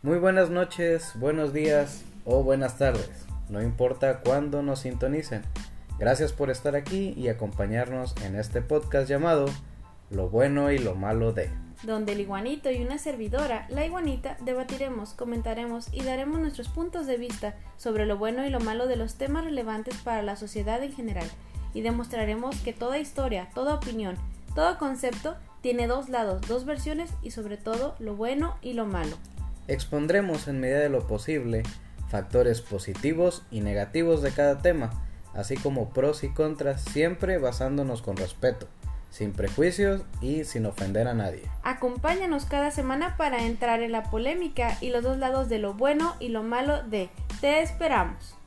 Muy buenas noches, buenos días o buenas tardes, no importa cuándo nos sintonicen. Gracias por estar aquí y acompañarnos en este podcast llamado Lo bueno y lo malo de. Donde el iguanito y una servidora, la iguanita, debatiremos, comentaremos y daremos nuestros puntos de vista sobre lo bueno y lo malo de los temas relevantes para la sociedad en general y demostraremos que toda historia, toda opinión, todo concepto tiene dos lados, dos versiones y sobre todo lo bueno y lo malo. Expondremos en medida de lo posible factores positivos y negativos de cada tema, así como pros y contras, siempre basándonos con respeto, sin prejuicios y sin ofender a nadie. Acompáñanos cada semana para entrar en la polémica y los dos lados de lo bueno y lo malo de Te esperamos.